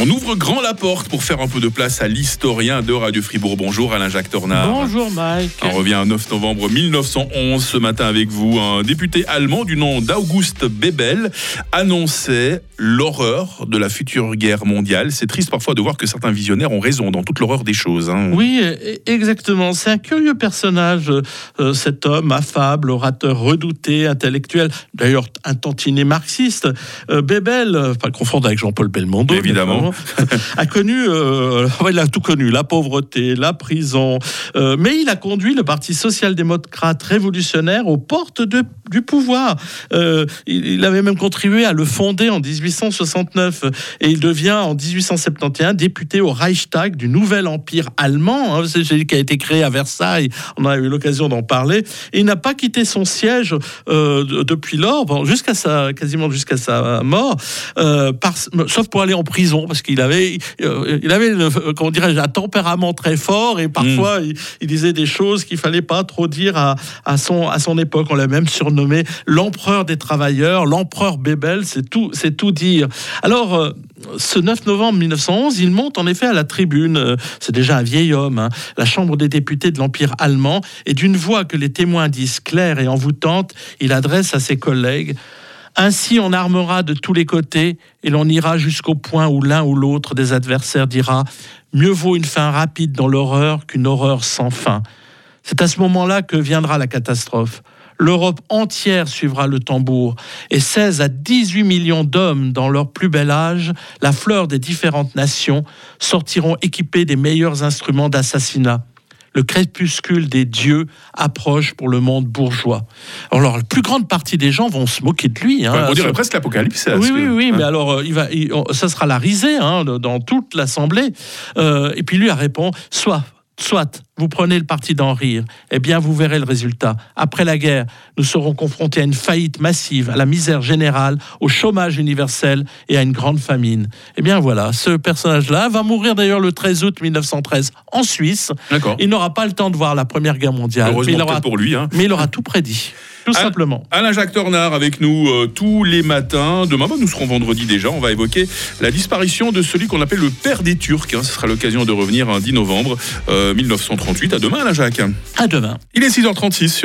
On ouvre grand la porte pour faire un peu de place à l'historien de Radio Fribourg. Bonjour Alain-Jacques Tornard. Bonjour Mike. On revient au 9 novembre 1911 ce matin avec vous. Un député allemand du nom d'August Bebel annonçait l'horreur de la future guerre mondiale. C'est triste parfois de voir que certains visionnaires ont raison dans toute l'horreur des choses. hein. Oui, e- exactement. C'est un curieux personnage, euh, cet homme affable, orateur redouté, intellectuel, d'ailleurs un tantinet marxiste. Euh, Bebel, euh, pas le confondre avec Jean-Paul Belmondo, Évidemment. A connu, euh, il a tout connu, la pauvreté, la prison, euh, mais il a conduit le Parti social-démocrate révolutionnaire aux portes du pouvoir. Euh, il, avait même contribué à le fonder en 1869 et il devient en 1871 député au Reichstag du nouvel empire allemand, hein, celui qui a été créé à Versailles. On a eu l'occasion d'en parler. Et il n'a pas quitté son siège de- depuis lors, jusqu'à sa quasiment jusqu'à sa mort, sauf pour aller en prison parce qu'il avait, euh, il avait, le- comment dirais-je, un tempérament très fort et parfois il, il disait des choses qu'il fallait pas trop dire à, à son à son époque. On l'a même surnommé l'empereur des travailleurs, l'empereur Bebel. C'est tout, c'est tout dire. Alors. euh, ce 9 novembre 1911, il monte en effet à la tribune. euh, C'est déjà un vieil homme, hein, la Chambre des députés de l'Empire allemand, et d'une voix que les témoins disent claire et envoûtante, il adresse à ses collègues ainsi, on armera de tous les côtés et l'on ira jusqu'au point où l'un ou l'autre des adversaires dira Mieux vaut une fin rapide dans l'horreur qu'une horreur sans fin. C'est à ce moment-là que viendra la catastrophe. L'Europe entière suivra le tambour et 16 à 18 millions d'hommes dans leur plus bel âge, la fleur des différentes nations, sortiront équipés des meilleurs instruments d'assassinat. Le crépuscule des dieux approche pour le monde bourgeois. Alors, la plus grande partie des gens vont se moquer de lui. hein. on dirait presque l'apocalypse. Oui, oui, oui, hein. mais alors, euh, il va, il- on- ça sera la risée hein, dans toute l'Assemblée. Euh, et puis lui a répond soit, soit, vous prenez le parti d'en rire, eh bien, vous verrez le résultat. Après la guerre, nous serons confrontés à une faillite massive, à la misère générale, au chômage universel et à une grande famine. Eh bien, voilà, ce personnage-là va mourir d'ailleurs le 13 août 1913 en Suisse. Il n'aura pas le temps de voir la Première Guerre mondiale, mais Heureusement il, aura, peut-être pour lui. hein. mais il aura tout prédit, tout simplement. Alain-Jacques Tornard avec nous euh, tous les matins. Demain, bah, nous serons vendredi déjà. On va évoquer la disparition de celui qu'on appelle le père des Turcs. hein. Ce sera l'occasion de revenir un 10 novembre euh, 1938. À demain, Alain-Jacques. À demain. Il est 6h36 sur